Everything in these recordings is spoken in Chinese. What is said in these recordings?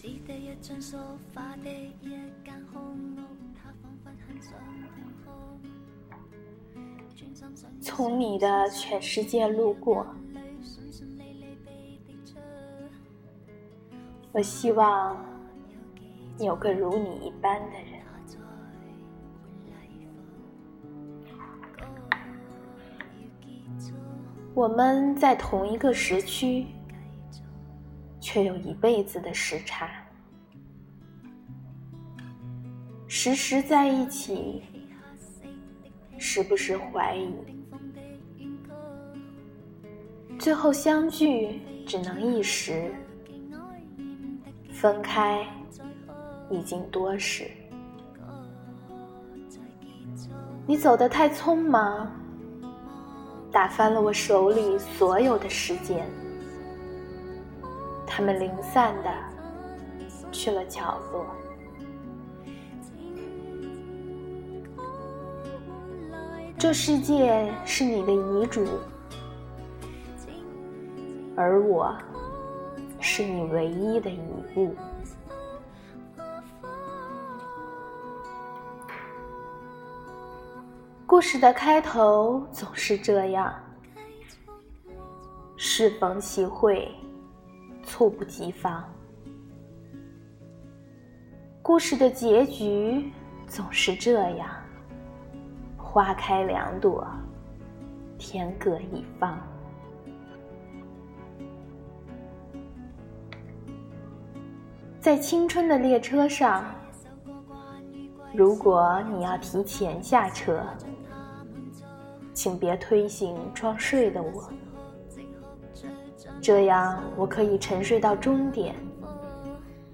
只得一张梳化的一间空屋，它仿佛很想停靠。专心想从你的全世界路过，我希望有个如你一般的人。我们在同一个时区，却有一辈子的时差。时时在一起，时不时怀疑，最后相聚只能一时，分开已经多时。你走得太匆忙，打翻了我手里所有的时间。他们零散的去了角落。这世界是你的遗嘱，而我是你唯一的遗物。故事的开头总是这样，适逢其会。猝不及防，故事的结局总是这样：花开两朵，天各一方。在青春的列车上，如果你要提前下车，请别推醒装睡的我。这样，我可以沉睡到终点，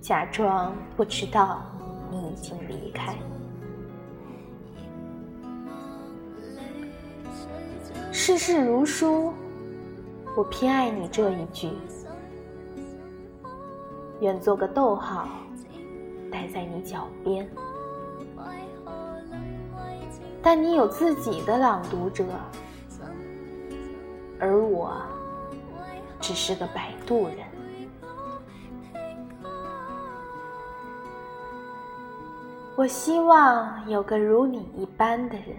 假装不知道你已经离开。世事如书，我偏爱你这一句。愿做个逗号，待在你脚边。但你有自己的朗读者，而我。只是个摆渡人。我希望有个如你一般的人，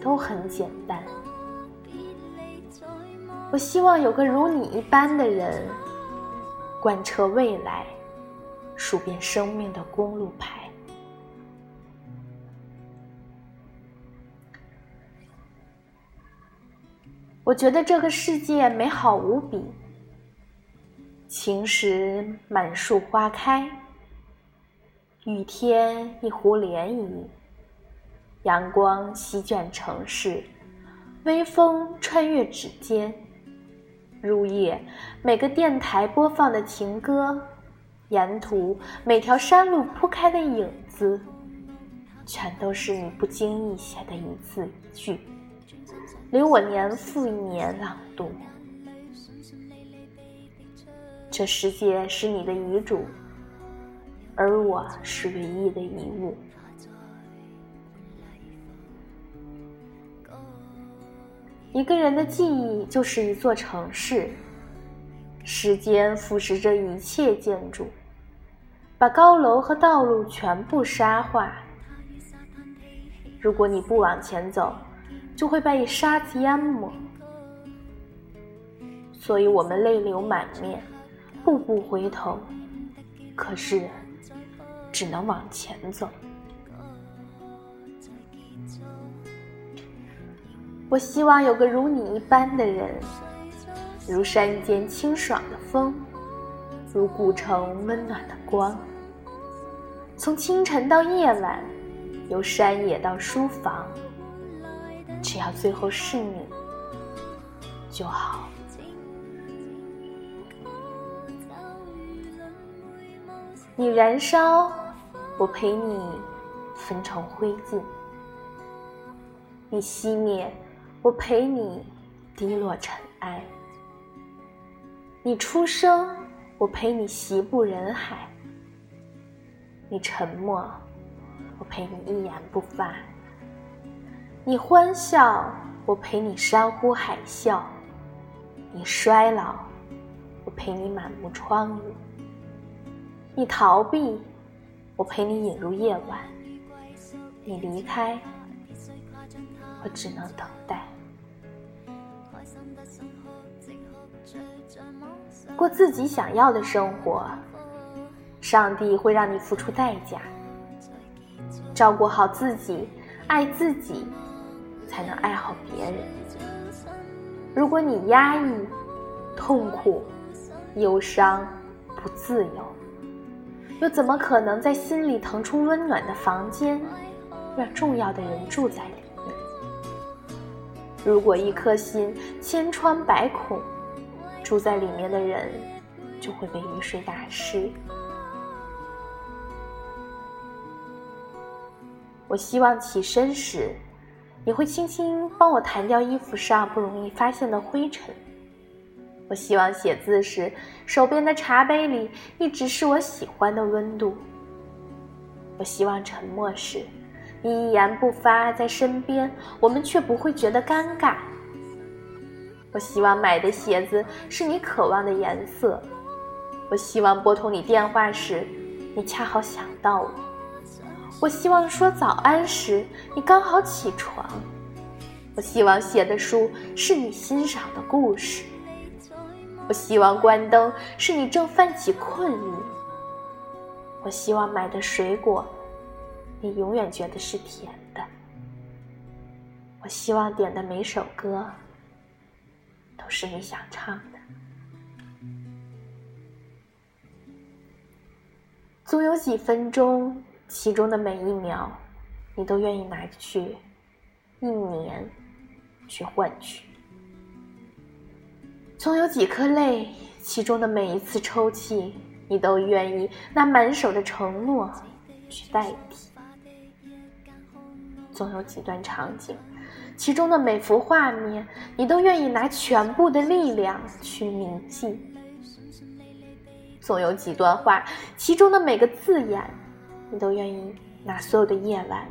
都很简单。我希望有个如你一般的人，贯彻未来，数遍生命的公路牌。我觉得这个世界美好无比。晴时满树花开，雨天一湖涟漪，阳光席卷城市，微风穿越指尖，入夜每个电台播放的情歌，沿途每条山路铺开的影子，全都是你不经意写的一字一句，留我年复一年朗读。这世界是你的遗嘱，而我是唯一的遗物。一个人的记忆就是一座城市，时间腐蚀着一切建筑，把高楼和道路全部沙化。如果你不往前走，就会被沙子淹没。所以我们泪流满面。步步回头，可是只能往前走。我希望有个如你一般的人，如山间清爽的风，如古城温暖的光。从清晨到夜晚，由山野到书房，只要最后是你就好。你燃烧，我陪你焚成灰烬；你熄灭，我陪你低落尘埃；你出生，我陪你席步人海；你沉默，我陪你一言不发；你欢笑，我陪你山呼海啸；你衰老，我陪你满目疮痍。你逃避，我陪你引入夜晚；你离开，我只能等待。过自己想要的生活，上帝会让你付出代价。照顾好自己，爱自己，才能爱好别人。如果你压抑、痛苦、忧伤、不自由，又怎么可能在心里腾出温暖的房间，让重要的人住在里面？如果一颗心千疮百孔，住在里面的人就会被雨水打湿。我希望起身时，你会轻轻帮我弹掉衣服上不容易发现的灰尘。我希望写字时，手边的茶杯里一直是我喜欢的温度。我希望沉默时，你一言不发在身边，我们却不会觉得尴尬。我希望买的鞋子是你渴望的颜色。我希望拨通你电话时，你恰好想到我。我希望说早安时，你刚好起床。我希望写的书是你欣赏的故事。我希望关灯是你正泛起困意。我希望买的水果，你永远觉得是甜的。我希望点的每首歌，都是你想唱的。总有几分钟，其中的每一秒，你都愿意拿去一年去换取。总有几颗泪，其中的每一次抽泣，你都愿意拿满手的承诺去代替。总有几段场景，其中的每幅画面，你都愿意拿全部的力量去铭记。总有几段话，其中的每个字眼，你都愿意拿所有的夜晚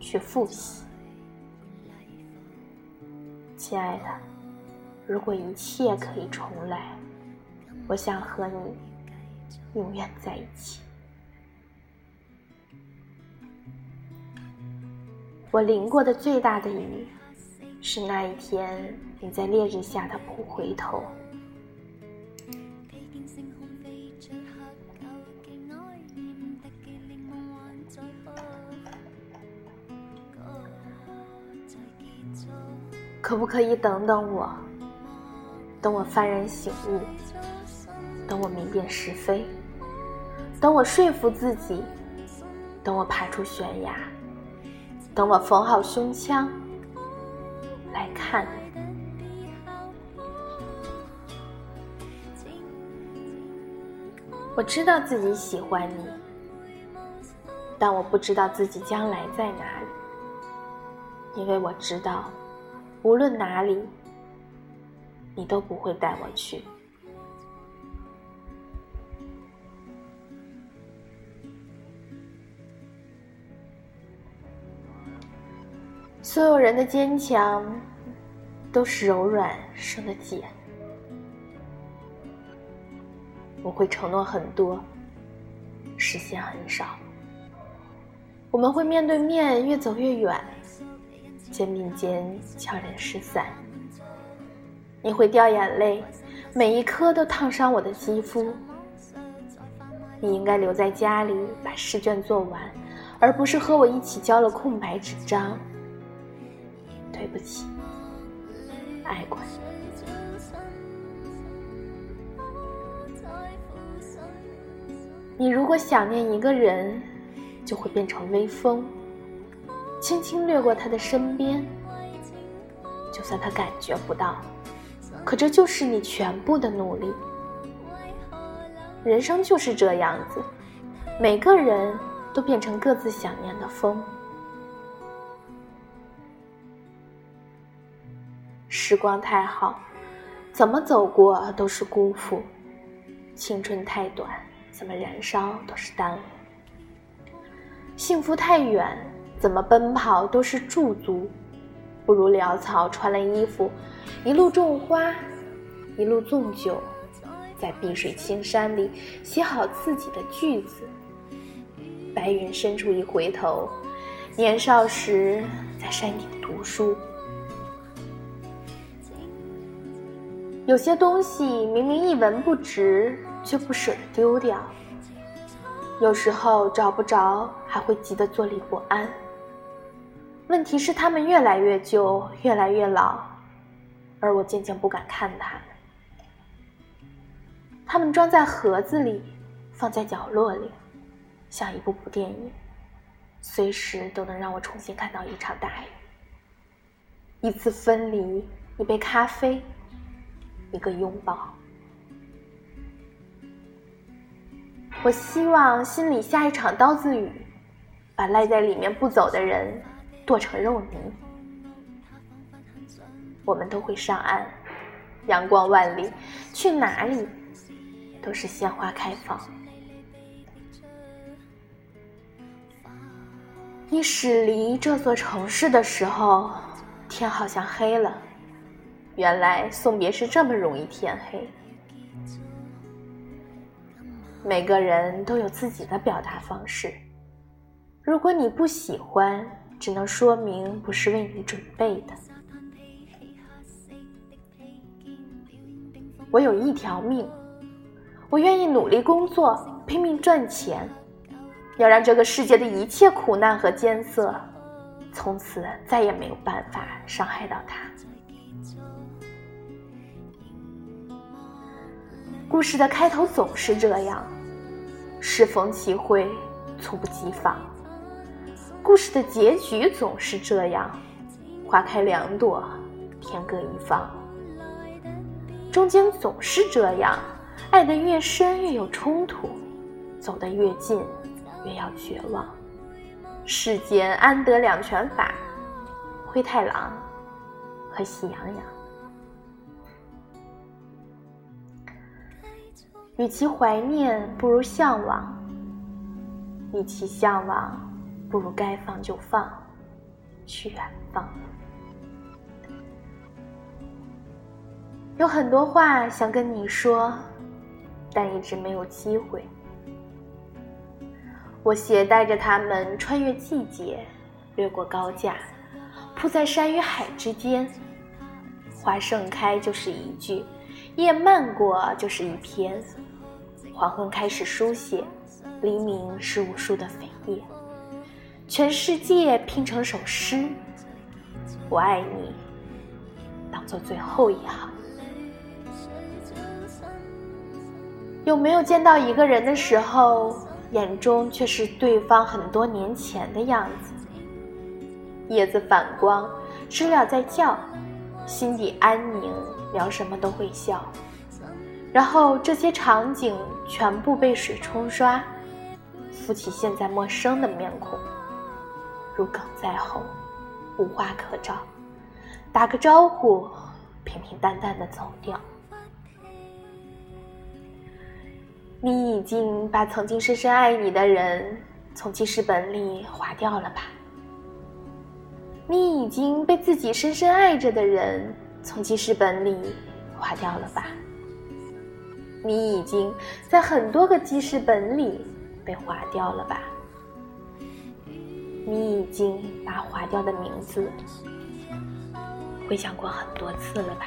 去复习。亲爱的。如果一切可以重来，我想和你永远在一起。我淋过的最大的雨，是那一天你在烈日下的不回头。可不可以等等我？等我幡然醒悟，等我明辨是非，等我说服自己，等我爬出悬崖，等我缝好胸腔看。我知道自己喜欢你，但我不知道自己将来在哪里，因为我知道，无论哪里。你都不会带我去。所有人的坚强，都是柔软生的茧。我会承诺很多，实现很少。我们会面对面越走越远，肩并肩悄然失散。你会掉眼泪，每一颗都烫伤我的肌肤。你应该留在家里把试卷做完，而不是和我一起交了空白纸张。对不起，爱过你。你如果想念一个人，就会变成微风，轻轻掠过他的身边，就算他感觉不到。可这就是你全部的努力。人生就是这样子，每个人都变成各自想念的风。时光太好，怎么走过都是辜负；青春太短，怎么燃烧都是耽误；幸福太远，怎么奔跑都是驻足。不如潦草穿了衣服，一路种花，一路纵酒，在碧水青山里写好自己的句子。白云深处一回头，年少时在山顶读书。有些东西明明一文不值，却不舍得丢掉。有时候找不着，还会急得坐立不安。问题是，它们越来越旧，越来越老，而我渐渐不敢看它们。它们装在盒子里，放在角落里。像一部部电影，随时都能让我重新看到一场大雨，一次分离，一杯咖啡，一个拥抱。我希望心里下一场刀子雨，把赖在里面不走的人剁成肉泥。我们都会上岸，阳光万里，去哪里都是鲜花开放。你驶离这座城市的时候，天好像黑了。原来送别是这么容易天黑。每个人都有自己的表达方式。如果你不喜欢，只能说明不是为你准备的。我有一条命，我愿意努力工作，拼命赚钱。要让这个世界的一切苦难和艰涩，从此再也没有办法伤害到他。故事的开头总是这样，适逢其会，猝不及防；故事的结局总是这样，花开两朵，天各一方。中间总是这样，爱得越深越有冲突，走得越近。越要绝望。世间安得两全法？灰太狼和喜羊羊。与其怀念，不如向往；与其向往，不如该放就放，去远方。有很多话想跟你说，但一直没有机会。我携带着它们穿越季节，掠过高架，铺在山与海之间。花盛开就是一句，叶漫过就是一篇。黄昏开始书写，黎明是无数的扉页，全世界拼成首诗。我爱你，当做最后一行。有没有见到一个人的时候？眼中却是对方很多年前的样子。叶子反光，知了在叫，心底安宁，聊什么都会笑。然后这些场景全部被水冲刷，浮起现在陌生的面孔，如鲠在喉，无话可找，打个招呼，平平淡淡的走掉。你已经把曾经深深爱你的人从记事本里划掉了吧？你已经被自己深深爱着的人从记事本里划掉了吧？你已经在很多个记事本里被划掉了吧？你已经把划掉的名字回想过很多次了吧？